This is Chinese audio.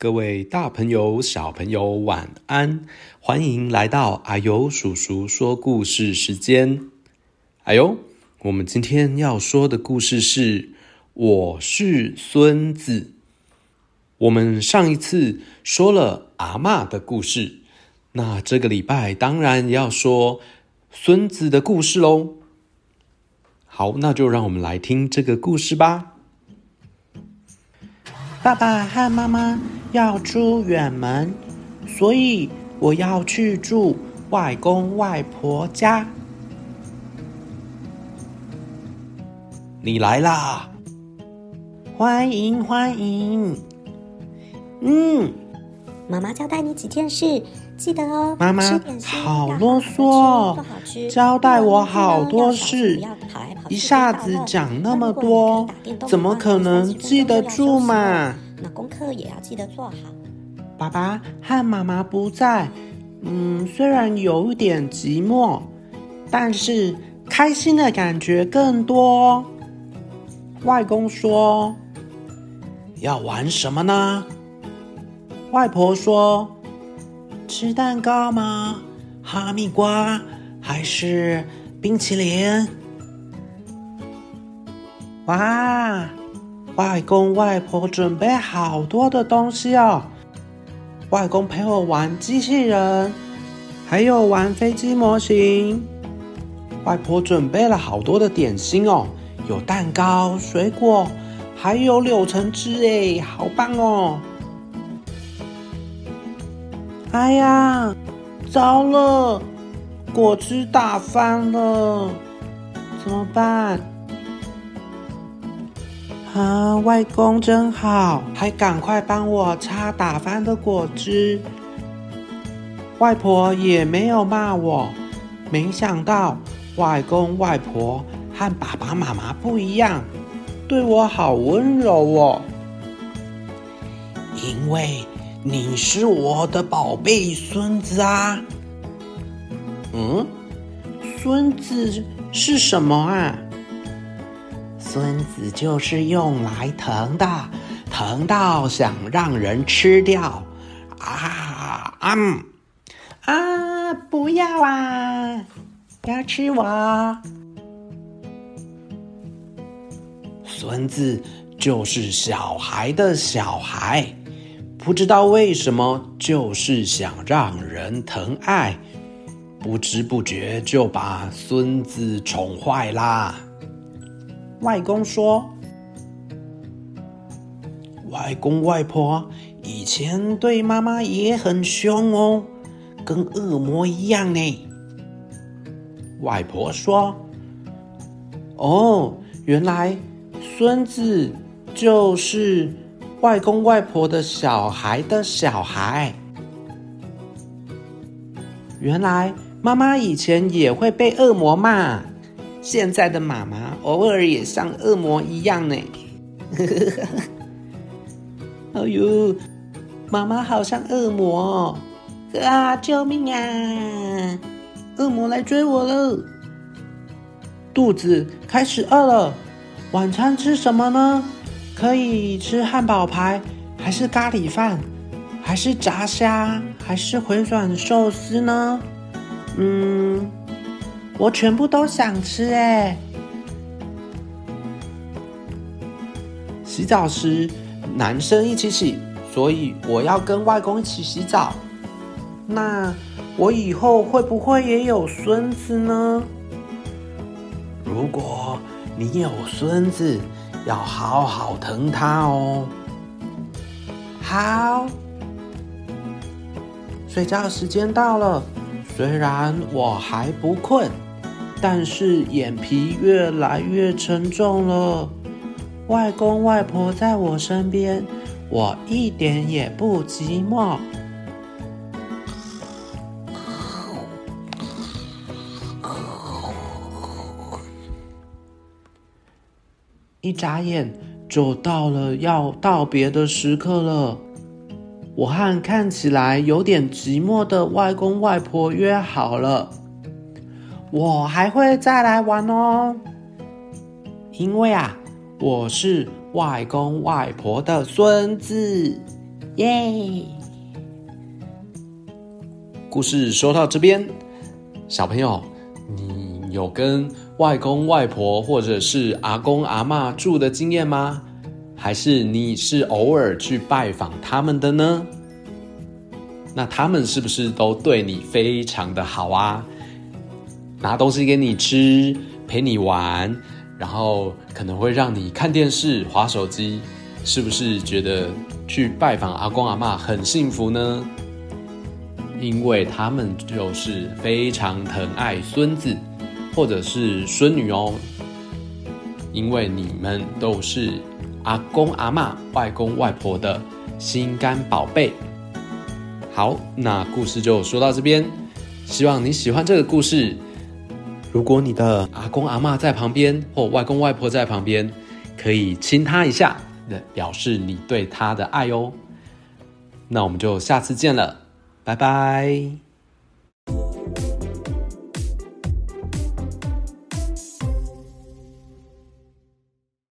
各位大朋友、小朋友，晚安！欢迎来到阿尤叔叔说故事时间。阿尤，我们今天要说的故事是《我是孙子》。我们上一次说了阿嬷的故事，那这个礼拜当然要说孙子的故事喽。好，那就让我们来听这个故事吧。爸爸和妈妈要出远门，所以我要去住外公外婆家。你来啦！欢迎欢迎。嗯，妈妈交代你几件事，记得哦。妈妈好啰嗦，交代我好多事，一下子讲那么多，怎么可能记得住嘛？那功课也要记得做好。爸爸和妈妈不在，嗯，虽然有一点寂寞，但是开心的感觉更多。外公说：“要玩什么呢？”外婆说：“吃蛋糕吗？哈密瓜还是冰淇淋？”哇！外公外婆准备好多的东西哦。外公陪我玩机器人，还有玩飞机模型。外婆准备了好多的点心哦，有蛋糕、水果，还有柳橙汁哎，好棒哦！哎呀，糟了，果汁打翻了，怎么办？啊，外公真好，还赶快帮我擦打翻的果汁。外婆也没有骂我，没想到外公外婆和爸爸妈妈不一样，对我好温柔哦。因为你是我的宝贝孙子啊。嗯，孙子是什么啊？孙子就是用来疼的，疼到想让人吃掉。啊啊啊！不要啊！不要吃我！孙子就是小孩的小孩，不知道为什么就是想让人疼爱，不知不觉就把孙子宠坏啦。外公说：“外公外婆以前对妈妈也很凶哦，跟恶魔一样呢。”外婆说：“哦，原来孙子就是外公外婆的小孩的小孩。原来妈妈以前也会被恶魔骂。”现在的妈妈偶尔也像恶魔一样呢。哎呦，妈妈好像恶魔啊！救命啊！恶魔来追我了。肚子开始饿了，晚餐吃什么呢？可以吃汉堡排，还是咖喱饭，还是炸虾，还是回转寿司呢？嗯。我全部都想吃哎！洗澡时男生一起洗，所以我要跟外公一起洗澡。那我以后会不会也有孙子呢？如果你有孙子，要好好疼他哦。好，睡觉时间到了，虽然我还不困。但是眼皮越来越沉重了。外公外婆在我身边，我一点也不寂寞。一眨眼就到了要道别的时刻了。我和看起来有点寂寞的外公外婆约好了。我还会再来玩哦，因为啊，我是外公外婆的孙子，耶！故事说到这边，小朋友，你有跟外公外婆或者是阿公阿嬷住的经验吗？还是你是偶尔去拜访他们的呢？那他们是不是都对你非常的好啊？拿东西给你吃，陪你玩，然后可能会让你看电视、滑手机，是不是觉得去拜访阿公阿嬷很幸福呢？因为他们就是非常疼爱孙子或者是孙女哦，因为你们都是阿公阿嬷、外公外婆的心肝宝贝。好，那故事就说到这边，希望你喜欢这个故事。如果你的阿公阿嬷在旁边，或外公外婆在旁边，可以亲他一下，表示你对他的爱哦。那我们就下次见了，拜拜。